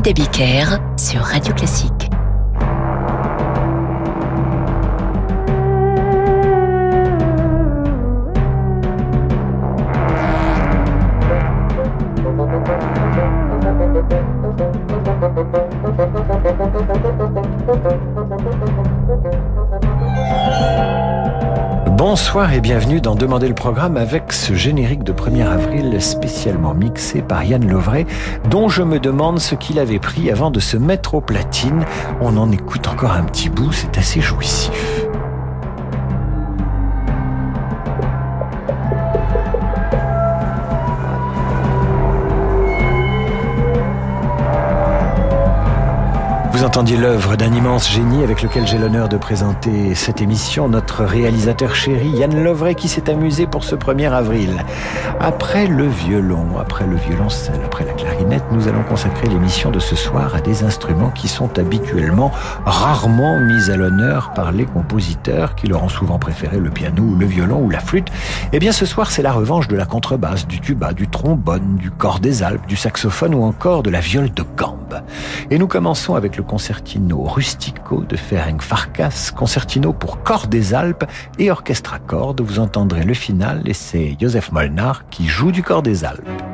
David sur Radio Classique. Bonsoir et bienvenue dans Demander le programme avec ce générique de 1er avril spécialement mixé par Yann Lovray, dont je me demande ce qu'il avait pris avant de se mettre aux platines. On en écoute encore un petit bout, c'est assez jouissif. Vous entendiez l'œuvre d'un immense génie avec lequel j'ai l'honneur de présenter cette émission, notre réalisateur chéri Yann Lovray qui s'est amusé pour ce 1er avril. Après le violon, après le violoncelle, après la clarinette, nous allons consacrer l'émission de ce soir à des instruments qui sont habituellement rarement mis à l'honneur par les compositeurs qui leur ont souvent préféré le piano, le violon ou la flûte. Eh bien ce soir c'est la revanche de la contrebasse, du tuba, du trombone, du corps des Alpes, du saxophone ou encore de la viole de gambe. Et nous commençons avec le concertino rustico de Ferenc Farkas, concertino pour corps des Alpes et orchestre à cordes. Vous entendrez le final et c'est Joseph Molnar qui joue du corps des Alpes.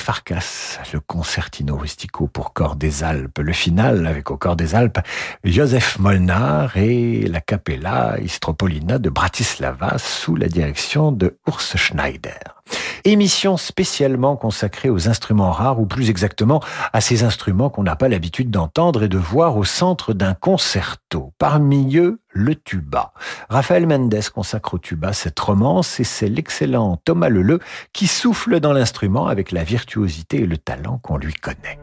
Farkas, le concertino rustico pour corps des Alpes, le final avec au corps des Alpes Joseph Molnar et la Capella Istropolina de Bratislava sous la direction de Urs Schneider. Émission spécialement consacrée aux instruments rares, ou plus exactement à ces instruments qu'on n'a pas l'habitude d'entendre et de voir au centre d'un concerto. Parmi eux, le tuba. Raphaël Mendes consacre au tuba cette romance et c'est l'excellent Thomas Leleu qui souffle dans l'instrument avec la virtuosité et le talent qu'on lui connaît.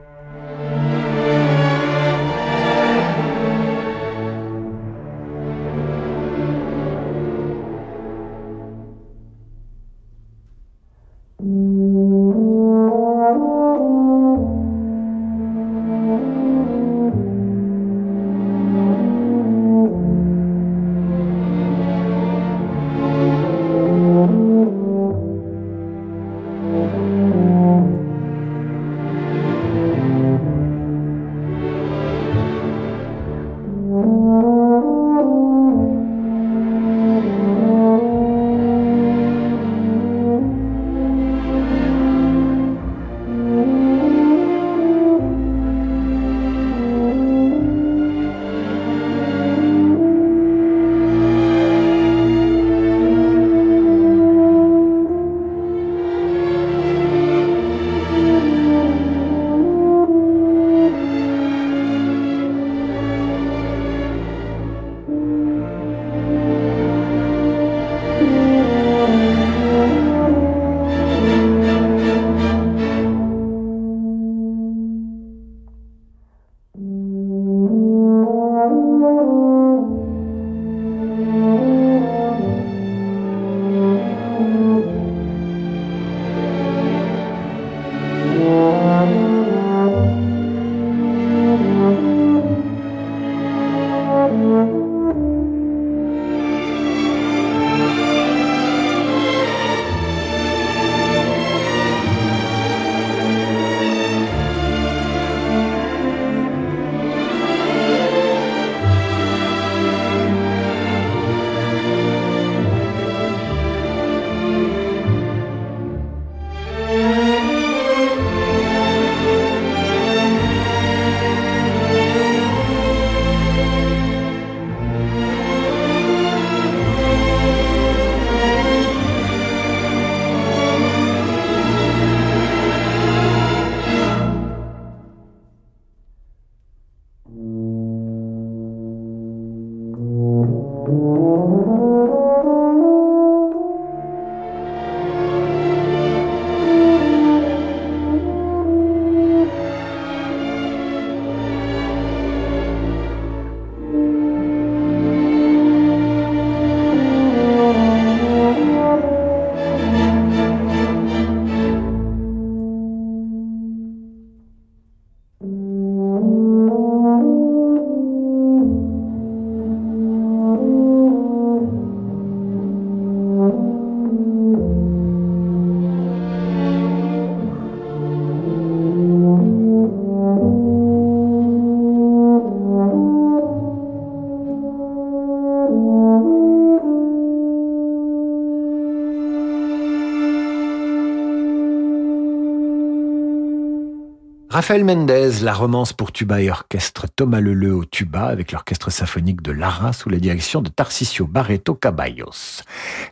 Raphaël Mendez, la romance pour tuba et orchestre Thomas Leleu au tuba avec l'orchestre symphonique de Lara sous la direction de Tarcisio Barreto Caballos.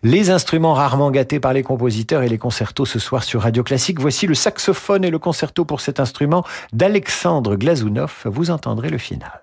Les instruments rarement gâtés par les compositeurs et les concertos ce soir sur Radio Classique. Voici le saxophone et le concerto pour cet instrument d'Alexandre Glazounov. Vous entendrez le final.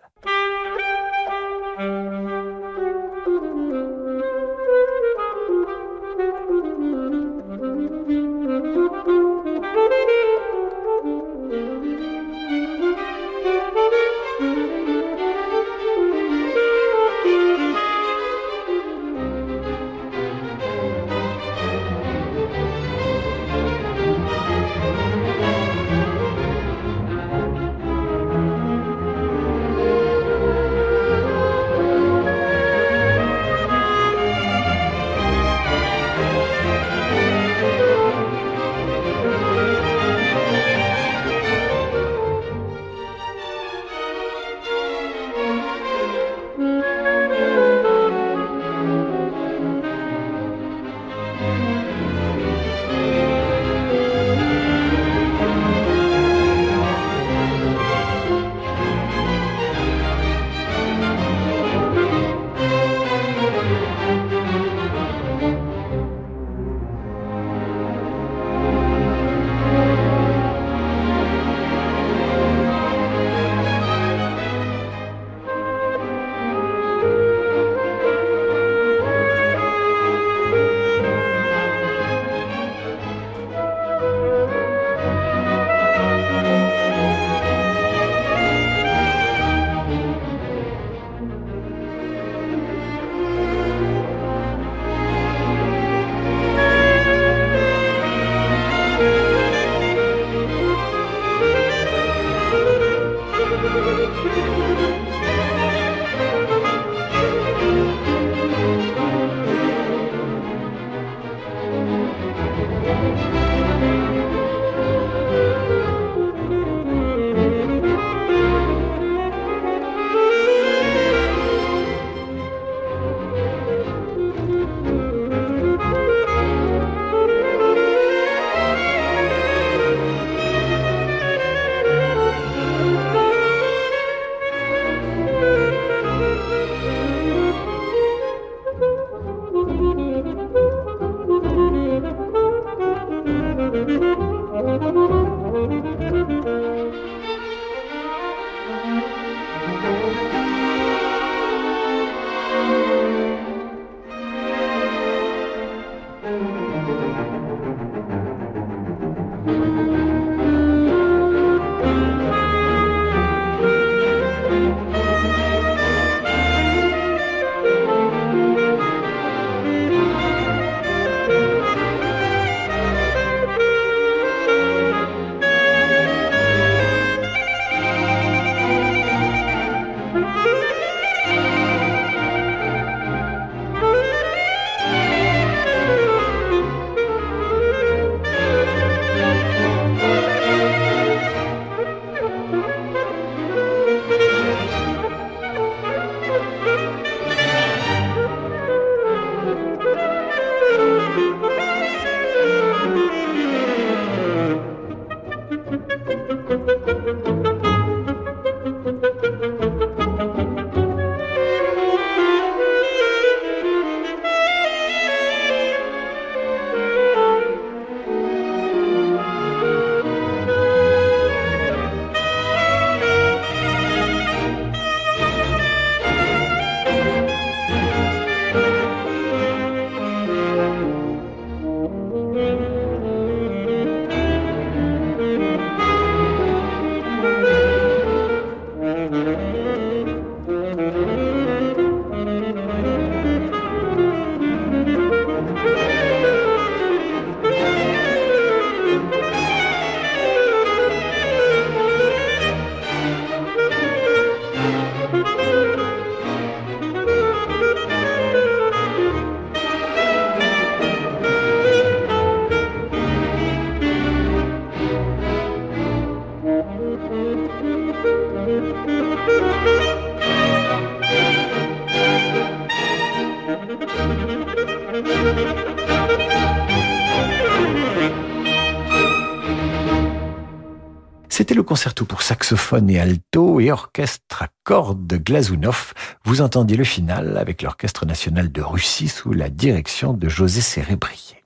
C'était le concerto pour saxophone et alto et orchestre à cordes de Glazunov. Vous entendiez le final avec l'Orchestre national de Russie sous la direction de José Cérébrier.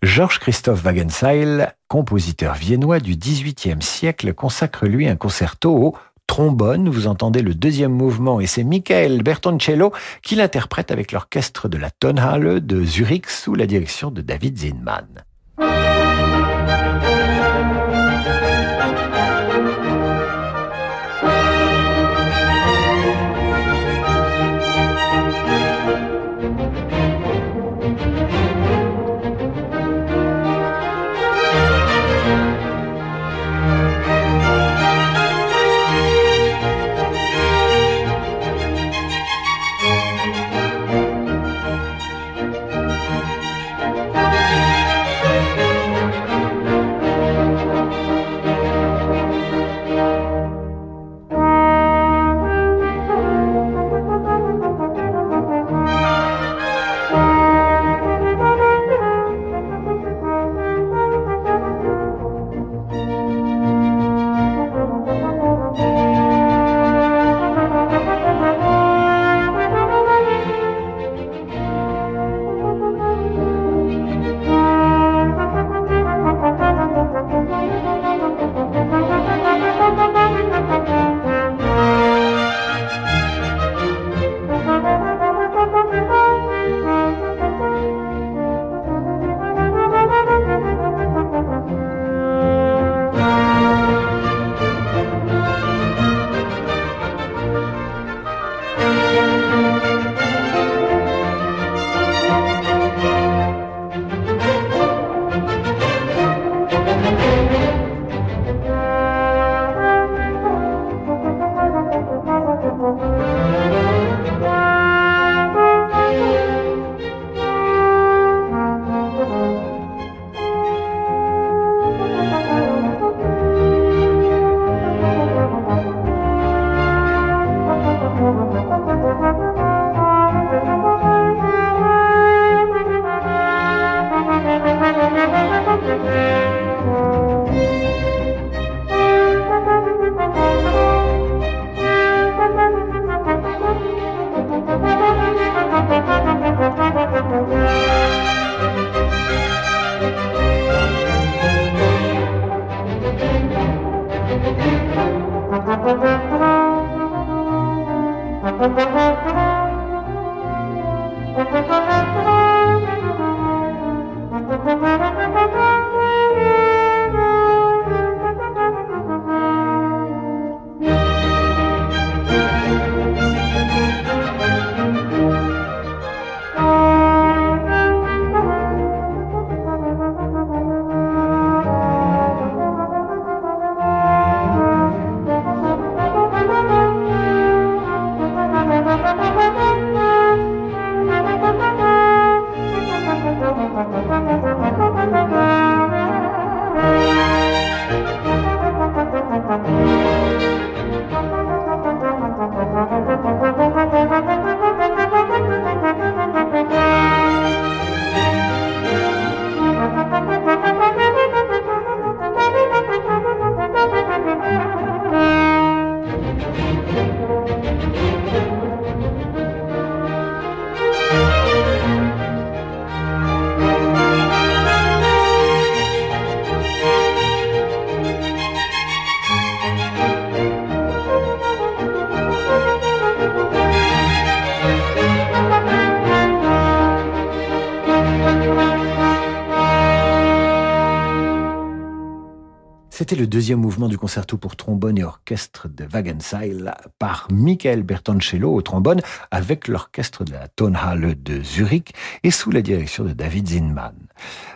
Georges Christophe Wagenseil, compositeur viennois du XVIIIe siècle, consacre lui un concerto au trombone. Vous entendez le deuxième mouvement et c'est Michael Bertoncello qui l'interprète avec l'orchestre de la Tonhalle de Zurich sous la direction de David Zinman. C'était le deuxième mouvement du concerto pour trombone et orchestre de Wagenseil par Michael Bertoncello au trombone avec l'orchestre de la Tonhalle de Zurich et sous la direction de David Zinman.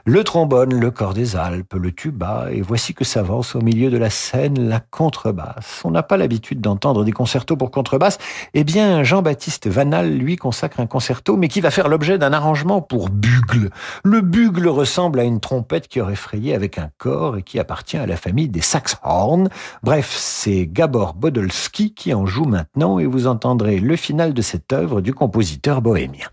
Le trombone, le corps des Alpes, le tuba, et voici que s'avance au milieu de la scène la contrebasse. On n'a pas l'habitude d'entendre des concertos pour contrebasse. Eh bien, Jean-Baptiste Vanal lui consacre un concerto, mais qui va faire l'objet d'un arrangement pour bugle. Le bugle ressemble à une trompette qui aurait frayé avec un corps et qui appartient à la famille des saxhorns. Bref, c'est Gabor Bodolski qui en joue maintenant et vous entendrez le final de cette œuvre du compositeur bohémien.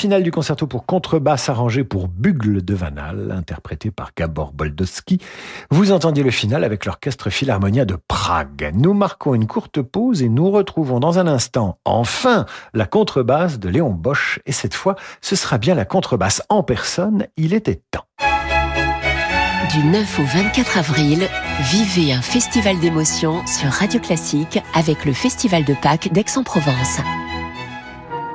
Le final du concerto pour contrebasse arrangé pour Bugle de Vanal, interprété par Gabor Boldowski. Vous entendiez le final avec l'orchestre Philharmonia de Prague. Nous marquons une courte pause et nous retrouvons dans un instant, enfin, la contrebasse de Léon Bosch. Et cette fois, ce sera bien la contrebasse en personne. Il était temps. Du 9 au 24 avril, vivez un festival d'émotions sur Radio Classique avec le Festival de Pâques d'Aix-en-Provence.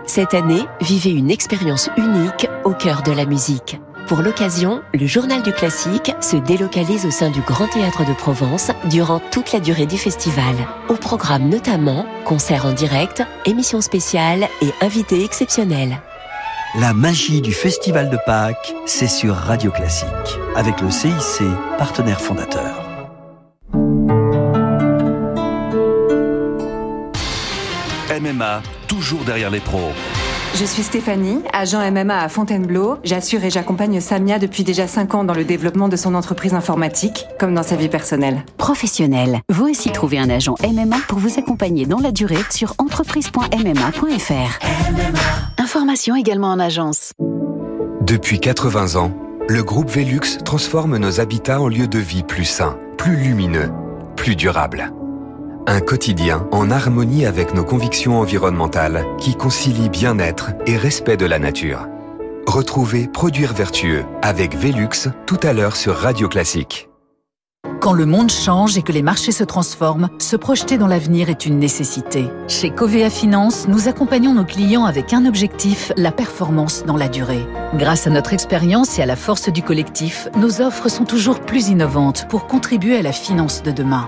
Cette année, vivez une expérience unique au cœur de la musique. Pour l'occasion, le Journal du Classique se délocalise au sein du Grand Théâtre de Provence durant toute la durée du festival. Au programme notamment concerts en direct, émissions spéciales et invités exceptionnels. La magie du Festival de Pâques, c'est sur Radio Classique, avec le CIC, partenaire fondateur. MMA, toujours derrière les pros. Je suis Stéphanie, agent MMA à Fontainebleau. J'assure et j'accompagne Samia depuis déjà 5 ans dans le développement de son entreprise informatique, comme dans sa vie personnelle. Professionnel, vous aussi trouvez un agent MMA pour vous accompagner dans la durée sur entreprise.mma.fr. Information également en agence. Depuis 80 ans, le groupe Velux transforme nos habitats en lieux de vie plus sains, plus lumineux, plus durables. Un quotidien en harmonie avec nos convictions environnementales qui concilie bien-être et respect de la nature. Retrouvez Produire vertueux avec Velux tout à l'heure sur Radio Classique. Quand le monde change et que les marchés se transforment, se projeter dans l'avenir est une nécessité. Chez Covea Finance, nous accompagnons nos clients avec un objectif, la performance dans la durée. Grâce à notre expérience et à la force du collectif, nos offres sont toujours plus innovantes pour contribuer à la finance de demain.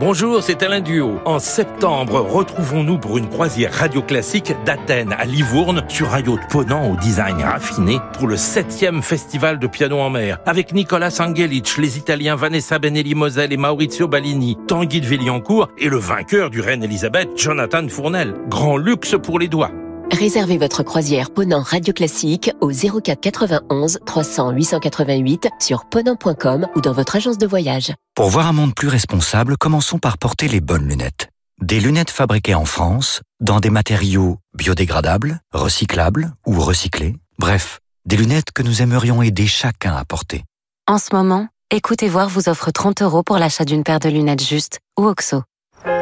Bonjour, c'est Alain Duo. En septembre, retrouvons-nous pour une croisière radio classique d'Athènes à Livourne sur un yacht ponant au design raffiné pour le 7e festival de piano en mer avec Nicolas Angelic, les Italiens Vanessa Benelli Moselle et Maurizio Ballini, Tanguy de Villiancourt et le vainqueur du Reine Elisabeth, Jonathan Fournel. Grand luxe pour les doigts. Réservez votre croisière Ponant Radio Classique au 04 91 300 888 sur ponant.com ou dans votre agence de voyage. Pour voir un monde plus responsable, commençons par porter les bonnes lunettes. Des lunettes fabriquées en France, dans des matériaux biodégradables, recyclables ou recyclés. Bref, des lunettes que nous aimerions aider chacun à porter. En ce moment, Écoutez Voir vous offre 30 euros pour l'achat d'une paire de lunettes justes ou OXO.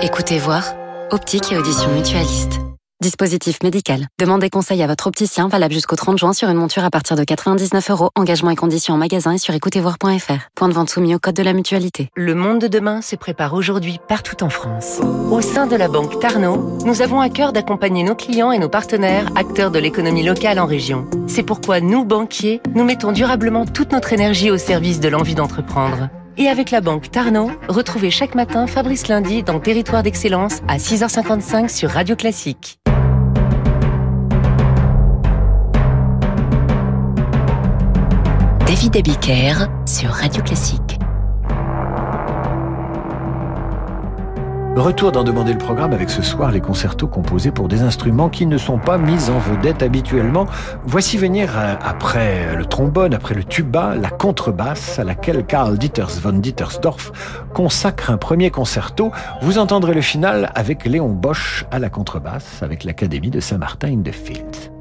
Écoutez Voir, optique et audition mutualiste. Dispositif médical. Demandez conseil à votre opticien valable jusqu'au 30 juin sur une monture à partir de 99 euros. Engagement et conditions en magasin et sur écoutezvoir.fr. Point de vente soumis au code de la mutualité. Le monde de demain se prépare aujourd'hui partout en France. Au sein de la banque Tarno, nous avons à cœur d'accompagner nos clients et nos partenaires, acteurs de l'économie locale en région. C'est pourquoi nous, banquiers, nous mettons durablement toute notre énergie au service de l'envie d'entreprendre. Et avec la banque Tarno, retrouvez chaque matin Fabrice Lundi dans Territoire d'Excellence à 6h55 sur Radio Classique. David Abiker sur Radio Classique. Retour d'en demander le programme avec ce soir les concertos composés pour des instruments qui ne sont pas mis en vedette habituellement. Voici venir euh, après le trombone, après le tuba, la contrebasse à laquelle Karl Dieters von Dietersdorf consacre un premier concerto. Vous entendrez le final avec Léon Bosch à la contrebasse avec l'Académie de Saint-Martin-in-the-Fields.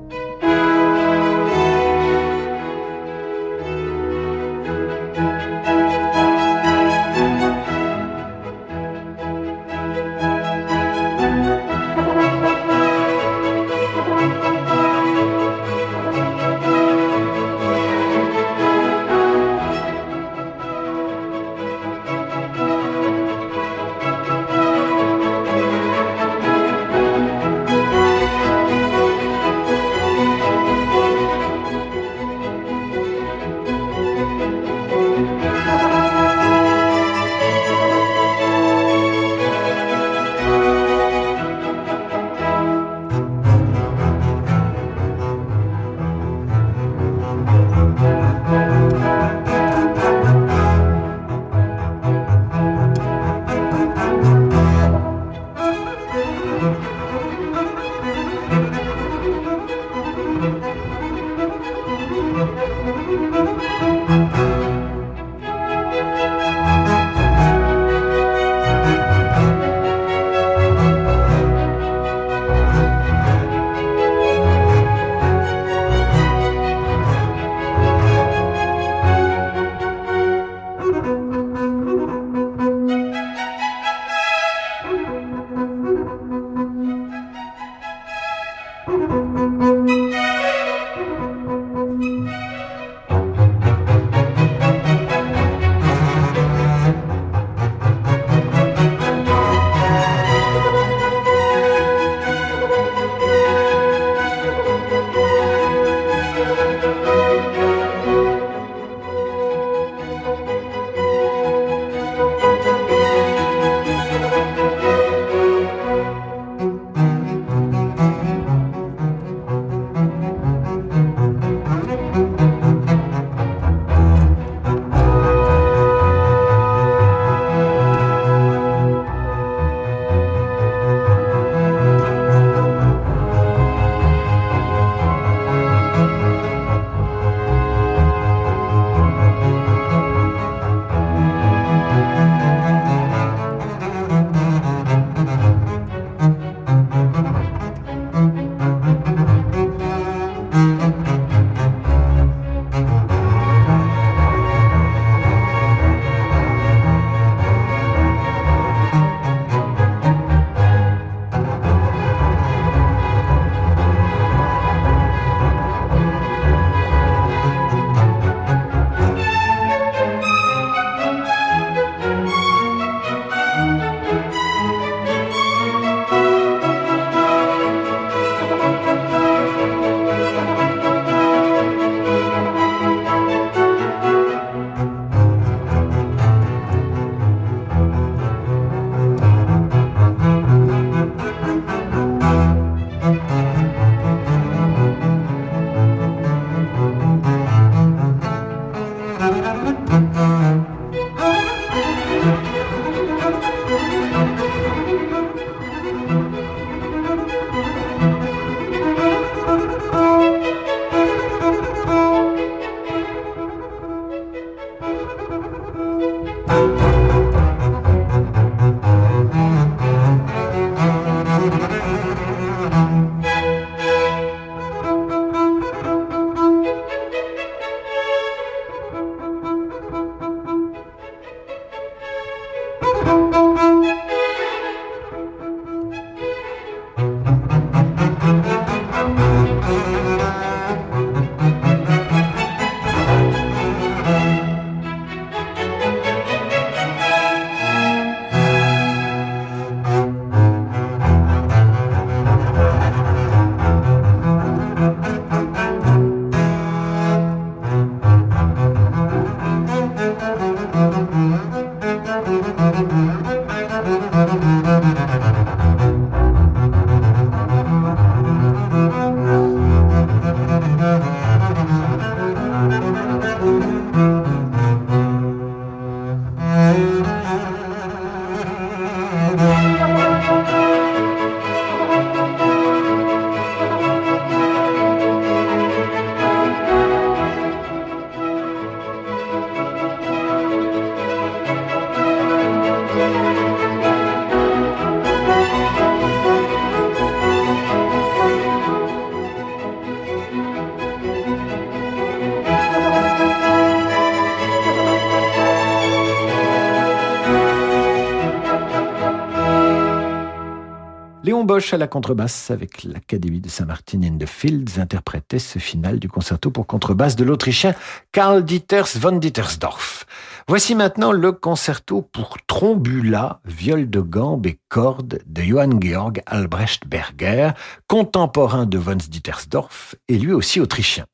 À la contrebasse avec l'Académie de Saint-Martin in the Fields interprétait ce final du concerto pour contrebasse de l'Autrichien Karl Dieters von Dietersdorf. Voici maintenant le concerto pour trombula, viol de gambe et cordes de Johann Georg Albrecht Berger, contemporain de von Dietersdorf et lui aussi autrichien.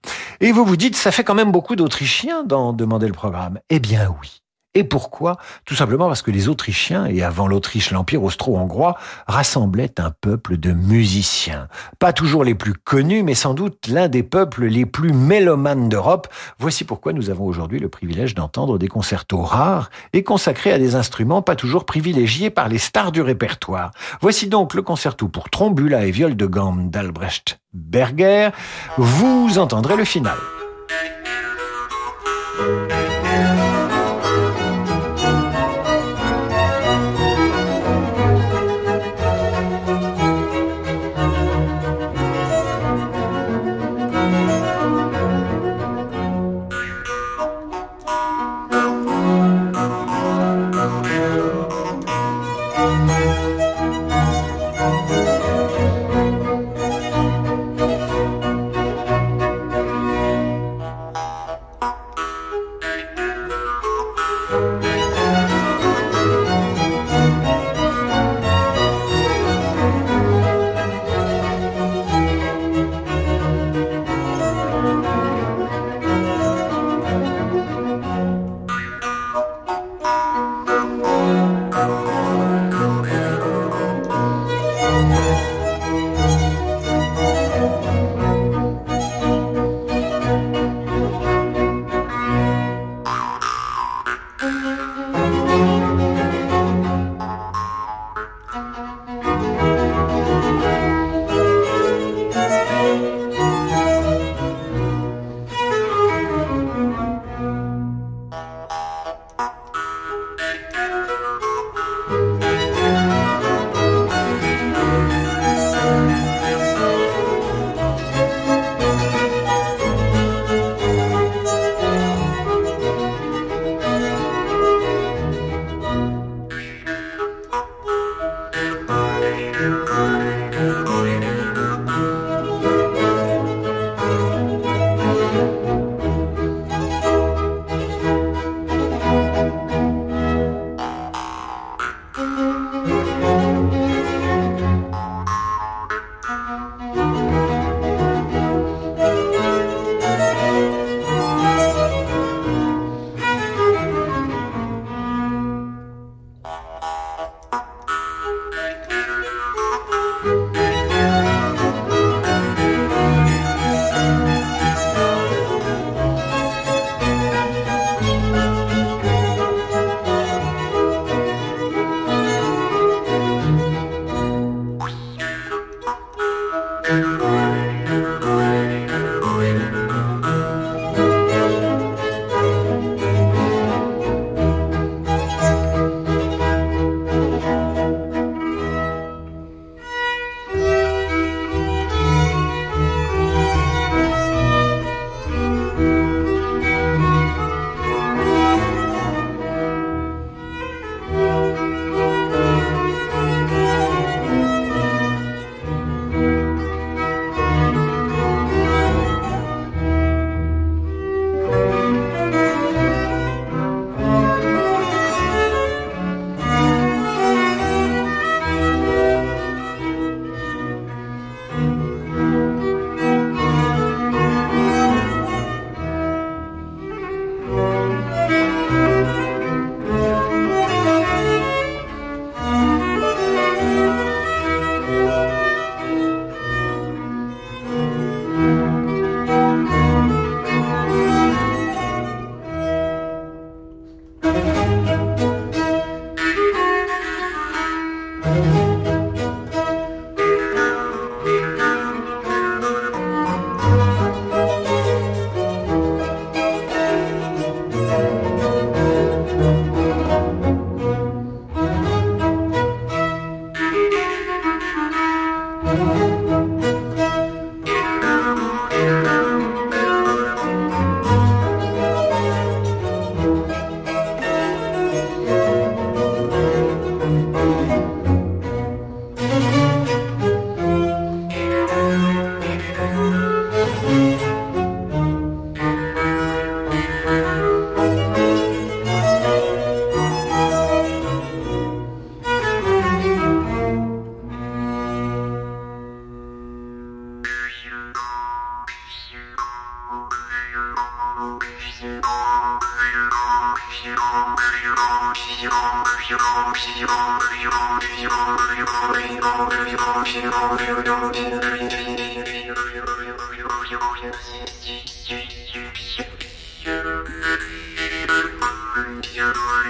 Et vous vous dites, ça fait quand même beaucoup d'Autrichiens dans demander le programme. Eh bien oui. Et pourquoi? Tout simplement parce que les Autrichiens, et avant l'Autriche l'Empire austro-hongrois, rassemblaient un peuple de musiciens. Pas toujours les plus connus, mais sans doute l'un des peuples les plus mélomanes d'Europe. Voici pourquoi nous avons aujourd'hui le privilège d'entendre des concertos rares et consacrés à des instruments pas toujours privilégiés par les stars du répertoire. Voici donc le concerto pour trombula et viol de gamme d'Albrecht Berger. Vous entendrez le final.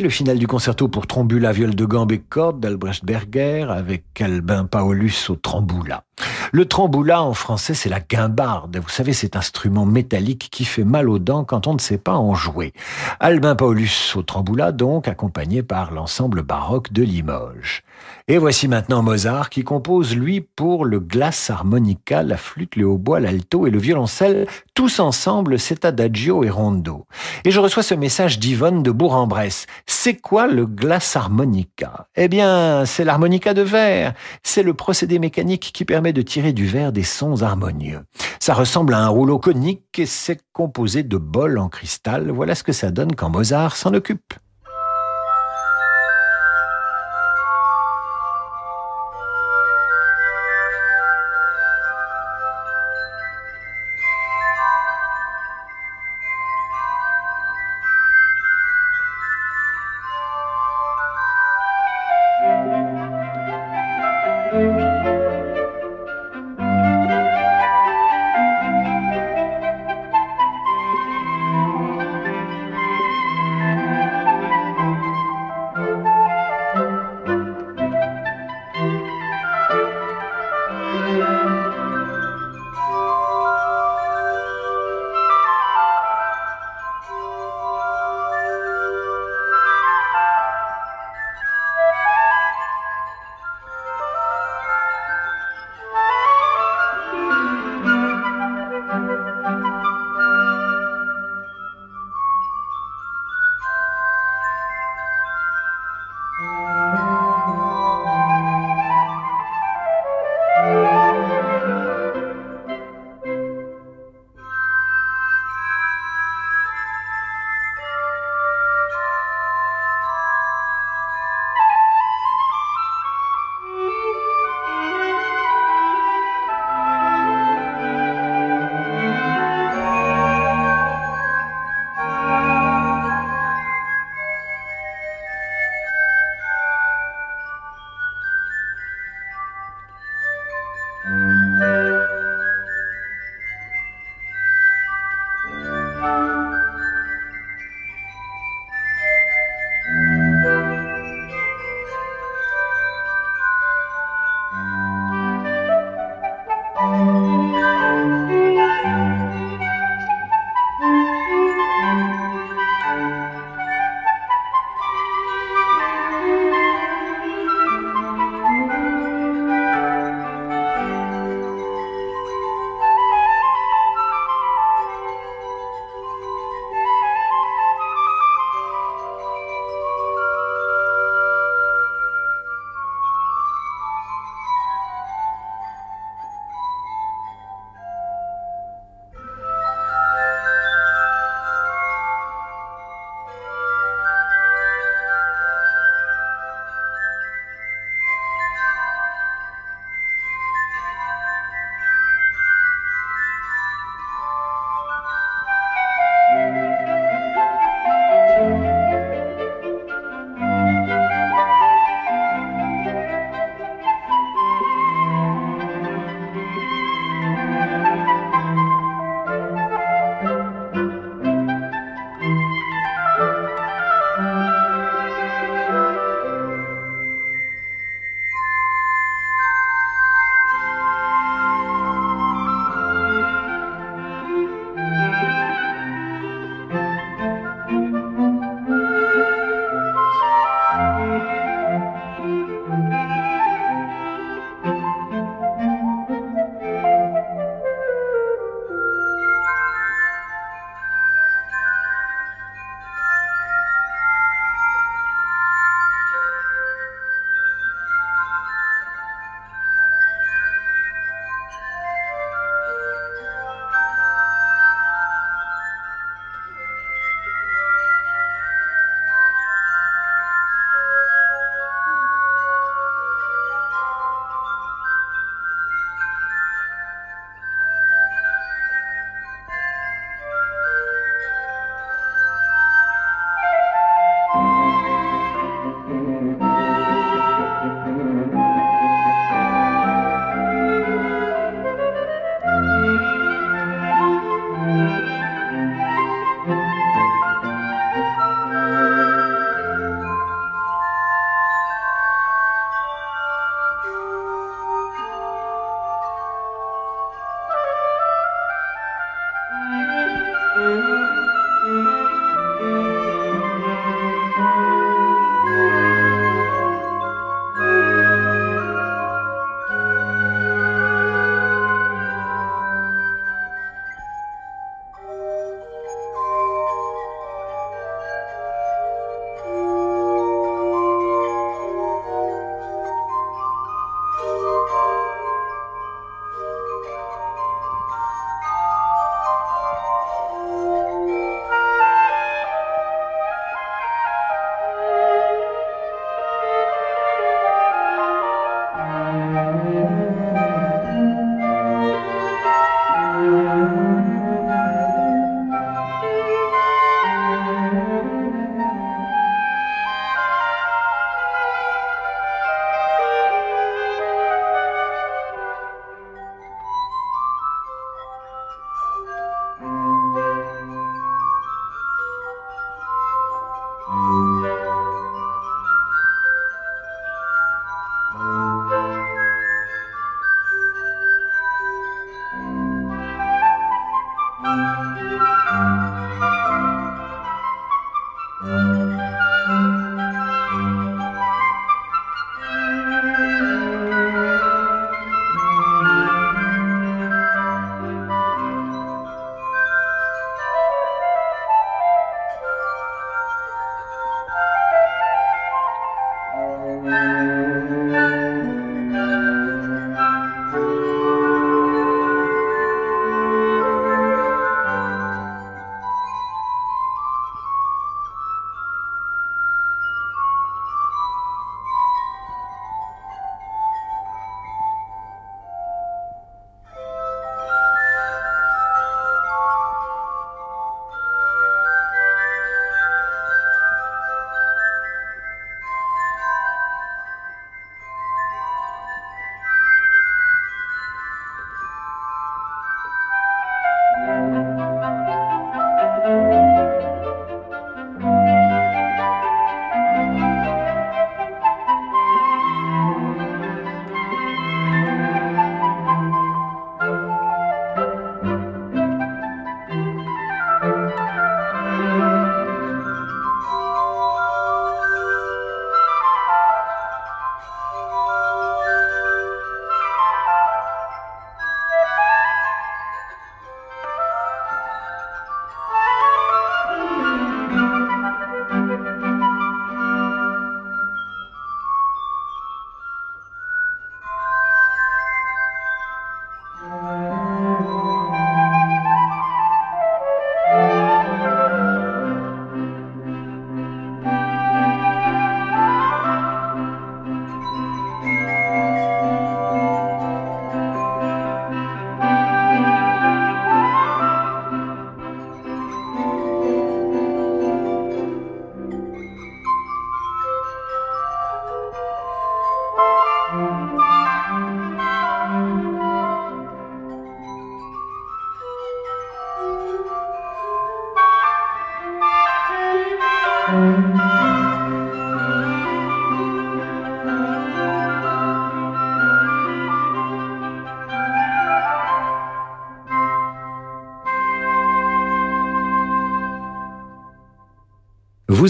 Le final du concerto pour trombula, viol de gambe et cordes d'Albrecht Berger avec Albin Paulus au tromboula. Le tromboula en français, c'est la guimbarde. Vous savez, cet instrument métallique qui fait mal aux dents quand on ne sait pas en jouer. Albin Paulus au tromboula, donc, accompagné par l'ensemble baroque de Limoges. Et voici maintenant Mozart qui compose, lui, pour le glace harmonica, la flûte, le hautbois, l'alto et le violoncelle, tous ensemble cet adagio et rondo. Et je reçois ce message d'Yvonne de Bourg-en-Bresse. C'est quoi le glace harmonica? Eh bien, c'est l'harmonica de verre. C'est le procédé mécanique qui permet de tirer du verre des sons harmonieux. Ça ressemble à un rouleau conique et c'est composé de bols en cristal. Voilà ce que ça donne quand Mozart s'en occupe.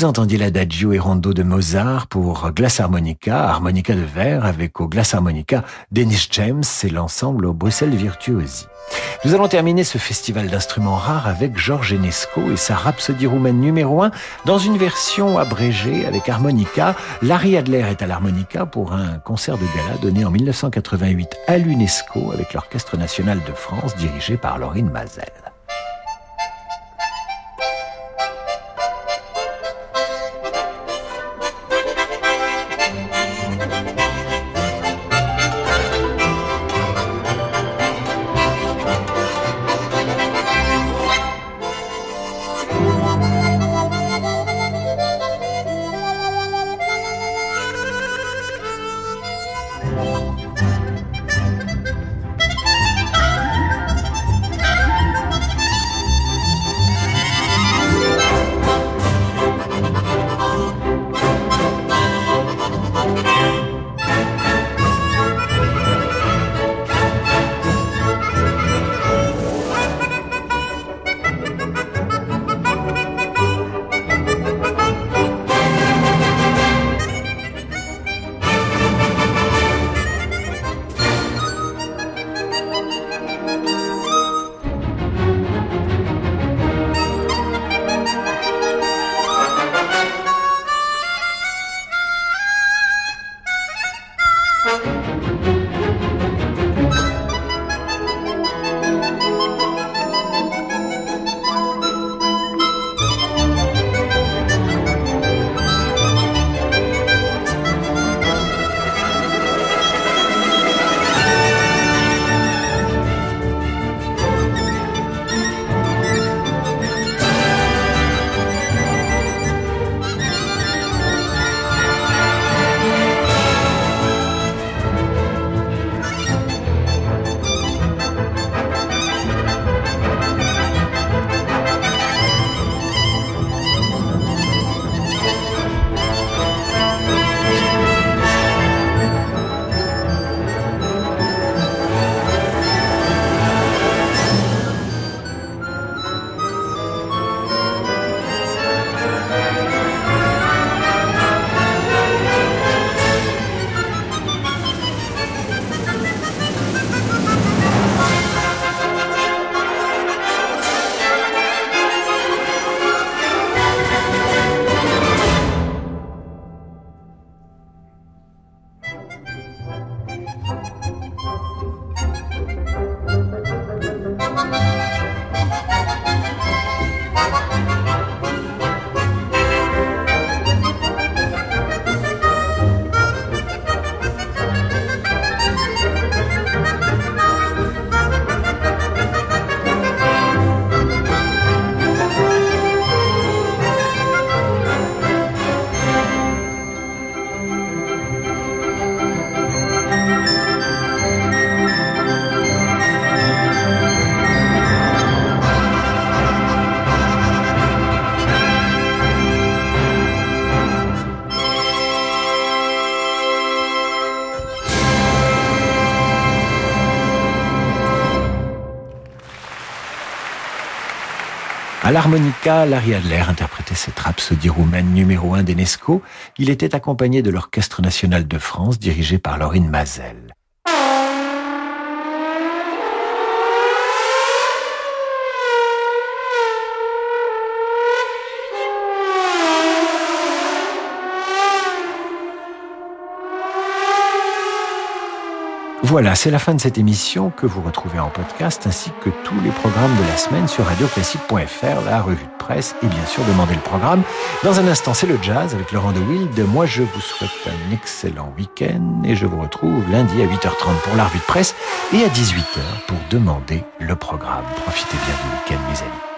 Vous entendiez l'adagio et rondo de Mozart pour glace harmonica, harmonica de verre avec au glace harmonica Dennis James et l'ensemble au Bruxelles Virtuosi. Nous allons terminer ce festival d'instruments rares avec Georges Enesco et sa Rhapsodie roumaine numéro 1 dans une version abrégée avec harmonica. Larry Adler est à l'harmonica pour un concert de gala donné en 1988 à l'UNESCO avec l'Orchestre national de France dirigé par Laurine Mazel. À l'harmonica, Larry Adler interprétait cette rhapsodie roumaine numéro 1 d'Enesco. Il était accompagné de l'Orchestre national de France dirigé par Laurine Mazel. Voilà, c'est la fin de cette émission que vous retrouvez en podcast ainsi que tous les programmes de la semaine sur radioclassique.fr, la revue de presse et bien sûr demander le programme. Dans un instant, c'est le jazz avec Laurent de Wild. Moi, je vous souhaite un excellent week-end et je vous retrouve lundi à 8h30 pour la revue de presse et à 18h pour demander le programme. Profitez bien du week-end, mes amis.